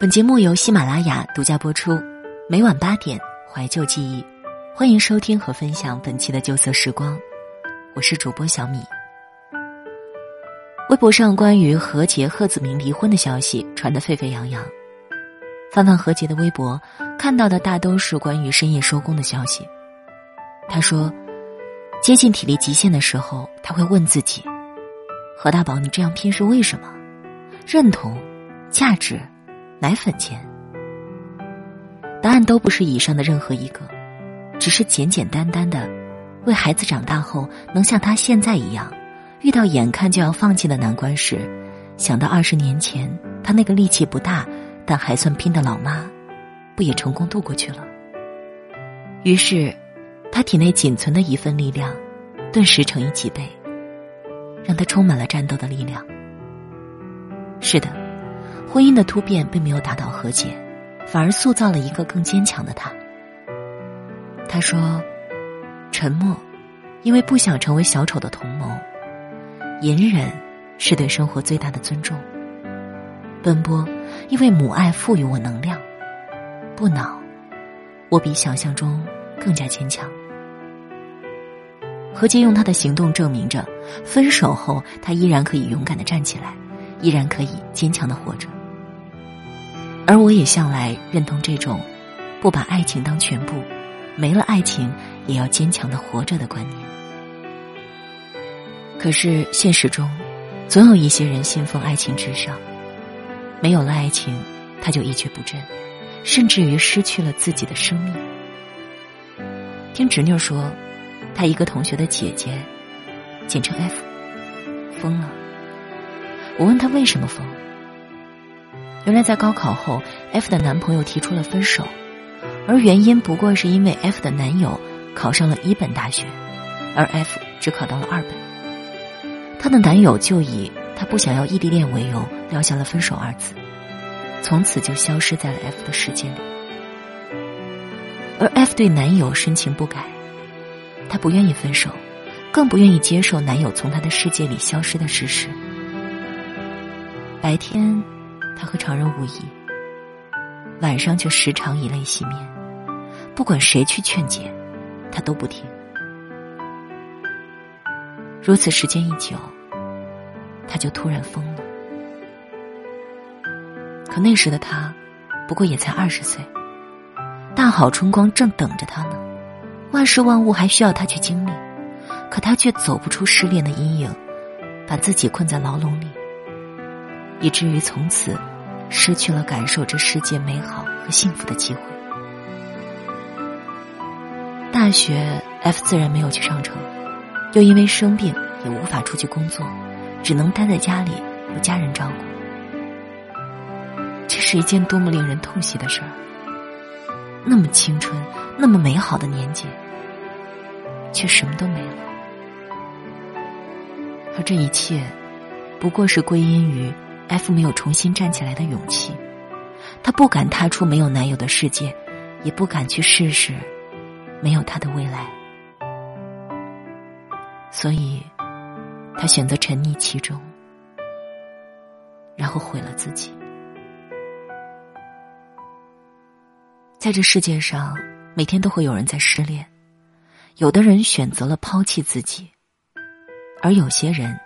本节目由喜马拉雅独家播出，每晚八点怀旧记忆，欢迎收听和分享本期的旧色时光，我是主播小米。微博上关于何洁、贺子铭离婚的消息传得沸沸扬扬，翻翻何洁的微博，看到的大都是关于深夜收工的消息。他说，接近体力极限的时候，他会问自己：何大宝，你这样拼是为什么？认同、价值。奶粉钱，答案都不是以上的任何一个，只是简简单单的，为孩子长大后能像他现在一样，遇到眼看就要放弃的难关时，想到二十年前他那个力气不大但还算拼的老妈，不也成功度过去了？于是，他体内仅存的一份力量，顿时乘以几倍，让他充满了战斗的力量。是的。婚姻的突变并没有打倒和解，反而塑造了一个更坚强的他。他说：“沉默，因为不想成为小丑的同谋；隐忍，是对生活最大的尊重；奔波，因为母爱赋予我能量；不恼，我比想象中更加坚强。”何洁用他的行动证明着，分手后他依然可以勇敢的站起来，依然可以坚强的活着。而我也向来认同这种，不把爱情当全部，没了爱情也要坚强的活着的观念。可是现实中，总有一些人信奉爱情至上，没有了爱情，他就一蹶不振，甚至于失去了自己的生命。听侄女说，她一个同学的姐姐，简称 F，疯了。我问她为什么疯。原来在高考后，F 的男朋友提出了分手，而原因不过是因为 F 的男友考上了一本大学，而 F 只考到了二本。她的男友就以他不想要异地恋为由，撂下了分手二字，从此就消失在了 F 的世界里。而 F 对男友深情不改，她不愿意分手，更不愿意接受男友从她的世界里消失的事实。白天。他和常人无异，晚上却时常以泪洗面。不管谁去劝解，他都不听。如此时间一久，他就突然疯了。可那时的他，不过也才二十岁，大好春光正等着他呢，万事万物还需要他去经历，可他却走不出失恋的阴影，把自己困在牢笼里。以至于从此，失去了感受这世界美好和幸福的机会。大学 F 自然没有去上成，又因为生病也无法出去工作，只能待在家里由家人照顾。这是一件多么令人痛惜的事儿！那么青春，那么美好的年纪，却什么都没了。而这一切，不过是归因于…… F 没有重新站起来的勇气，她不敢踏出没有男友的世界，也不敢去试试没有他的未来，所以，她选择沉溺其中，然后毁了自己。在这世界上，每天都会有人在失恋，有的人选择了抛弃自己，而有些人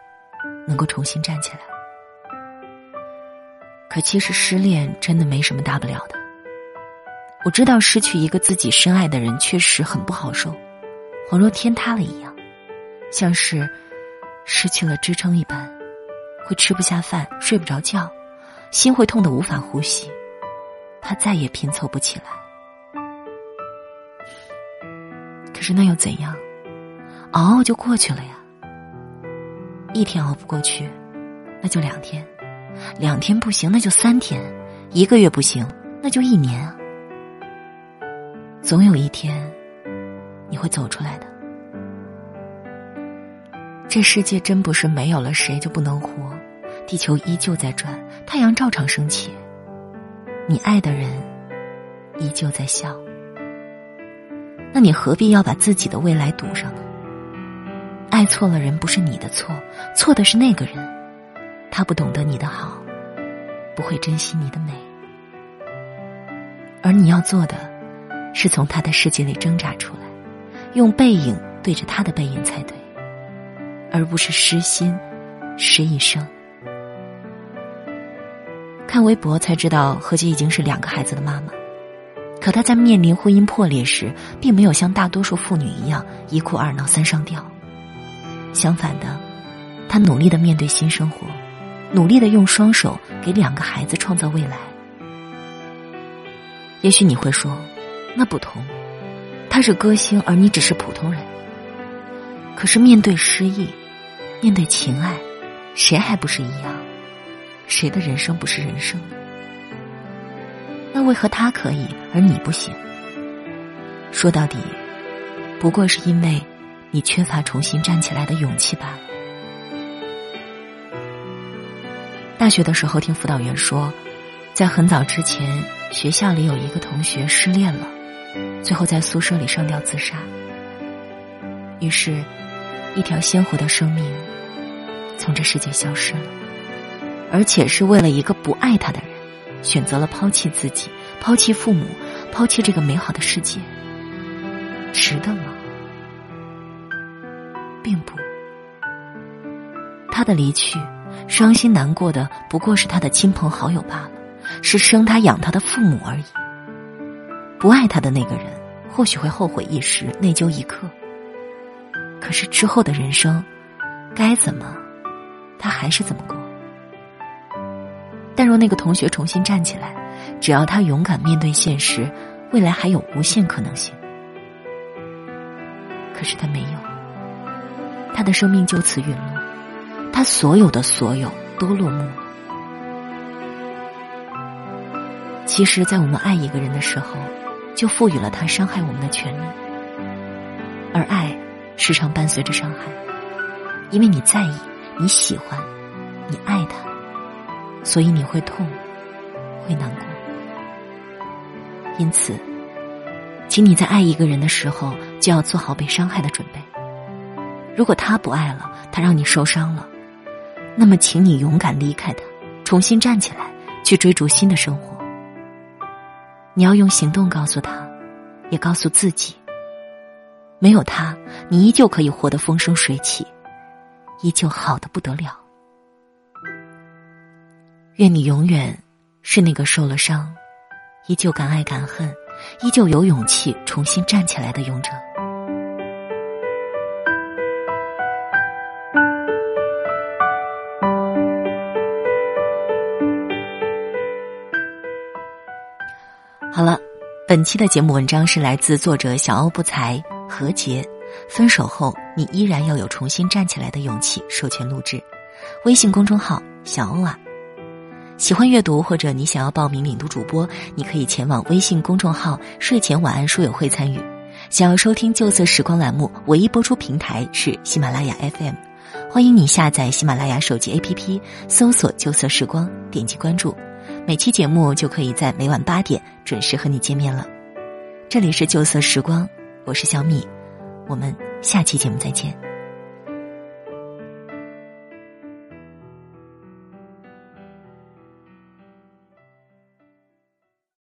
能够重新站起来。可其实失恋真的没什么大不了的。我知道失去一个自己深爱的人确实很不好受，恍若天塌了一样，像是失去了支撑一般，会吃不下饭、睡不着觉，心会痛得无法呼吸，怕再也拼凑不起来。可是那又怎样？熬熬就过去了呀。一天熬不过去，那就两天。两天不行，那就三天；一个月不行，那就一年啊！总有一天，你会走出来的。这世界真不是没有了谁就不能活，地球依旧在转，太阳照常升起，你爱的人依旧在笑。那你何必要把自己的未来赌上呢？爱错了人不是你的错，错的是那个人。他不懂得你的好，不会珍惜你的美。而你要做的，是从他的世界里挣扎出来，用背影对着他的背影才对，而不是失心失一生。看微博才知道，何洁已经是两个孩子的妈妈。可她在面临婚姻破裂时，并没有像大多数妇女一样一哭二闹三上吊。相反的，她努力的面对新生活，努力的用双手给两个孩子创造未来。也许你会说，那不同，他是歌星，而你只是普通人。可是面对失意，面对情爱，谁还不是一样？谁的人生不是人生？那为何他可以，而你不行？说到底，不过是因为你缺乏重新站起来的勇气罢了。大学的时候，听辅导员说，在很早之前，学校里有一个同学失恋了，最后在宿舍里上吊自杀。于是，一条鲜活的生命从这世界消失了，而且是为了一个不爱他的人。选择了抛弃自己，抛弃父母，抛弃这个美好的世界，值得吗？并不。他的离去，伤心难过的不过是他的亲朋好友罢了，是生他养他的父母而已。不爱他的那个人，或许会后悔一时，内疚一刻。可是之后的人生，该怎么，他还是怎么过。但若那个同学重新站起来，只要他勇敢面对现实，未来还有无限可能性。可是他没有，他的生命就此陨落，他所有的所有都落幕了。其实，在我们爱一个人的时候，就赋予了他伤害我们的权利，而爱时常伴随着伤害，因为你在意，你喜欢，你爱他。所以你会痛，会难过。因此，请你在爱一个人的时候，就要做好被伤害的准备。如果他不爱了，他让你受伤了，那么请你勇敢离开他，重新站起来，去追逐新的生活。你要用行动告诉他，也告诉自己：没有他，你依旧可以活得风生水起，依旧好的不得了。愿你永远是那个受了伤，依旧敢爱敢恨，依旧有勇气重新站起来的勇者。好了，本期的节目文章是来自作者小欧不才何洁。分手后，你依然要有重新站起来的勇气。授权录制，微信公众号小欧啊。喜欢阅读或者你想要报名领读主播，你可以前往微信公众号“睡前晚安书友会”参与。想要收听旧色时光栏目，唯一播出平台是喜马拉雅 FM。欢迎你下载喜马拉雅手机 APP，搜索“旧色时光”，点击关注，每期节目就可以在每晚八点准时和你见面了。这里是旧色时光，我是小米，我们下期节目再见。